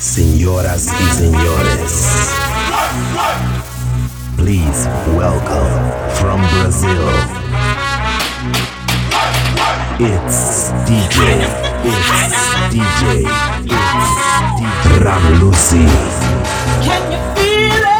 Señoras y señores, please welcome from Brazil. It's DJ, it's DJ, it's DJ Ranlusy. Can you feel it?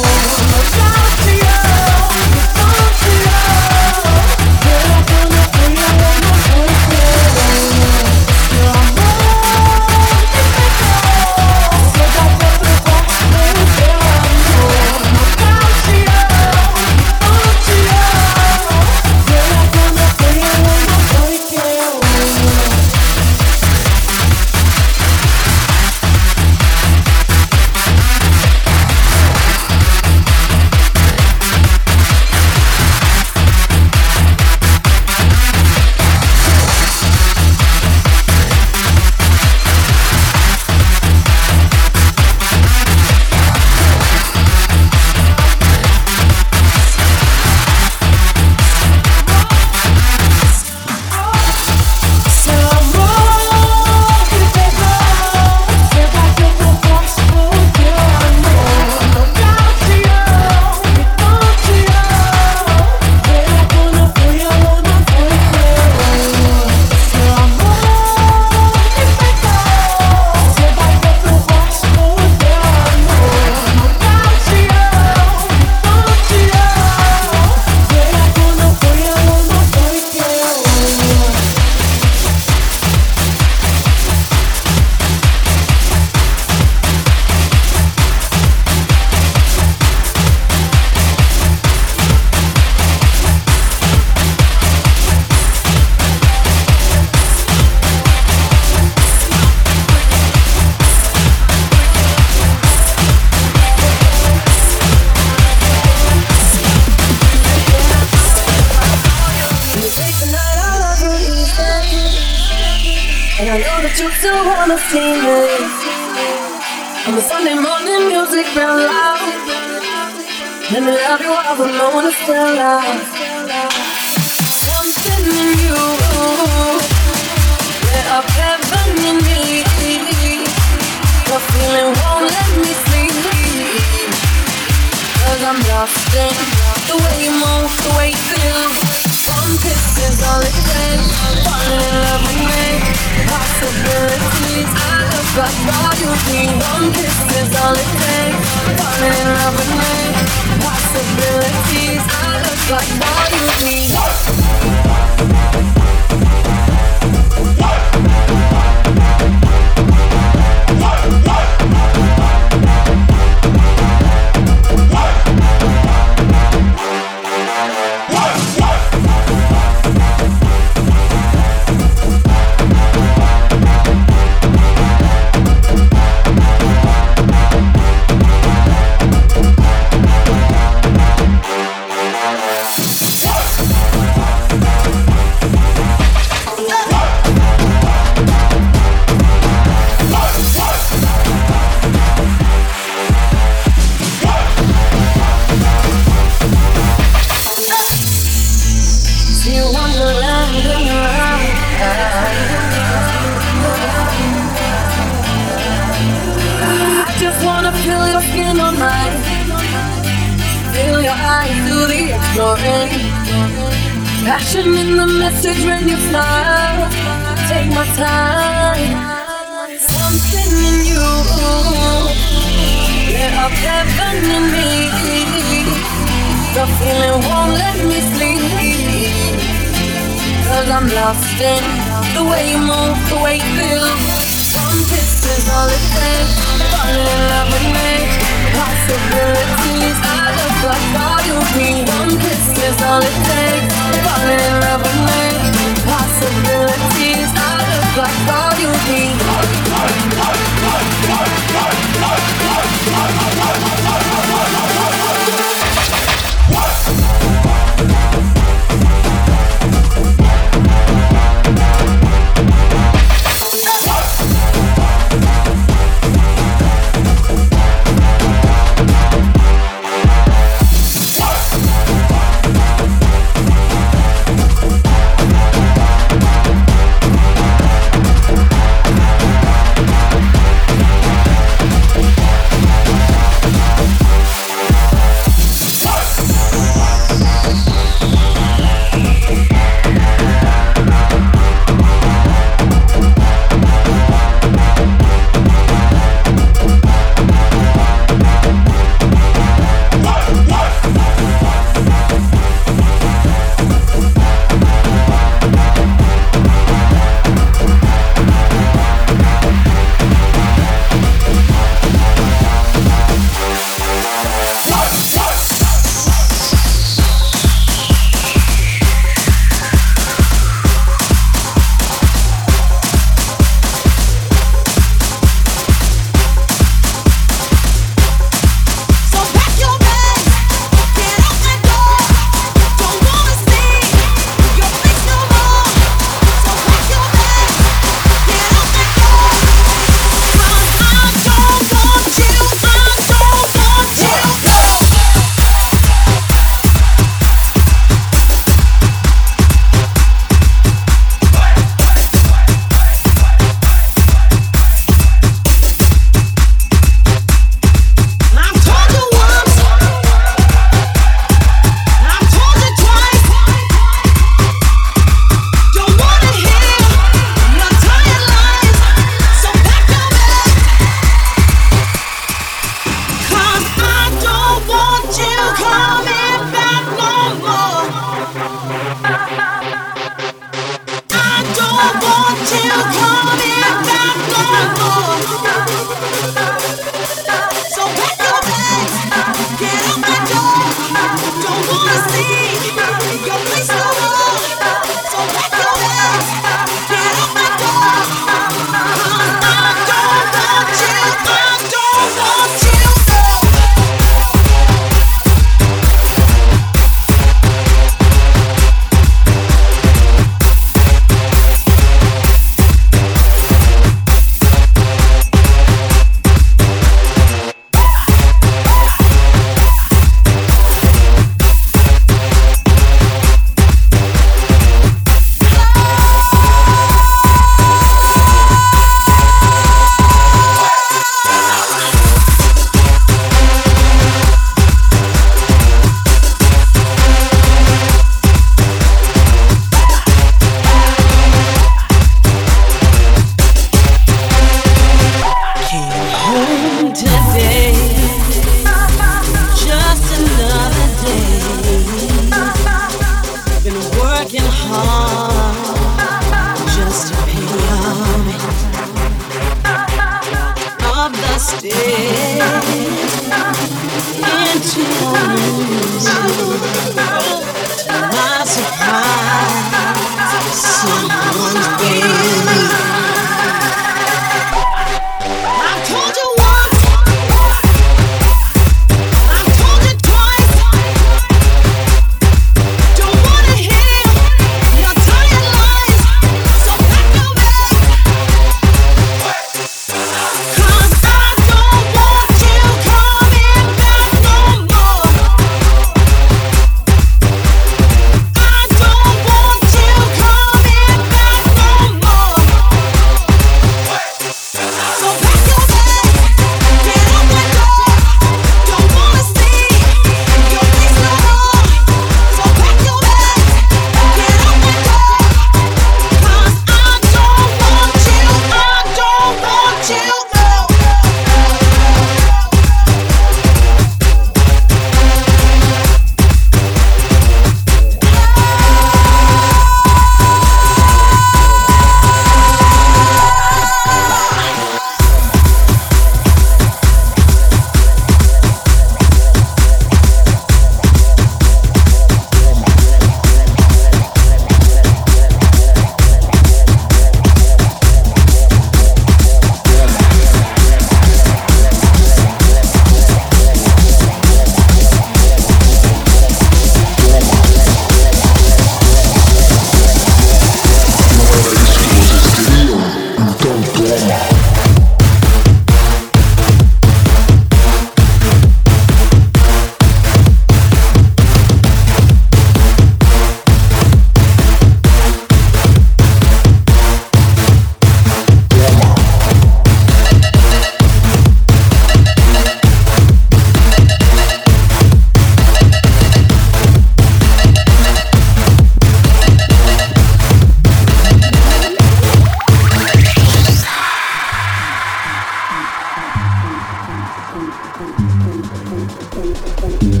Mm-hmm.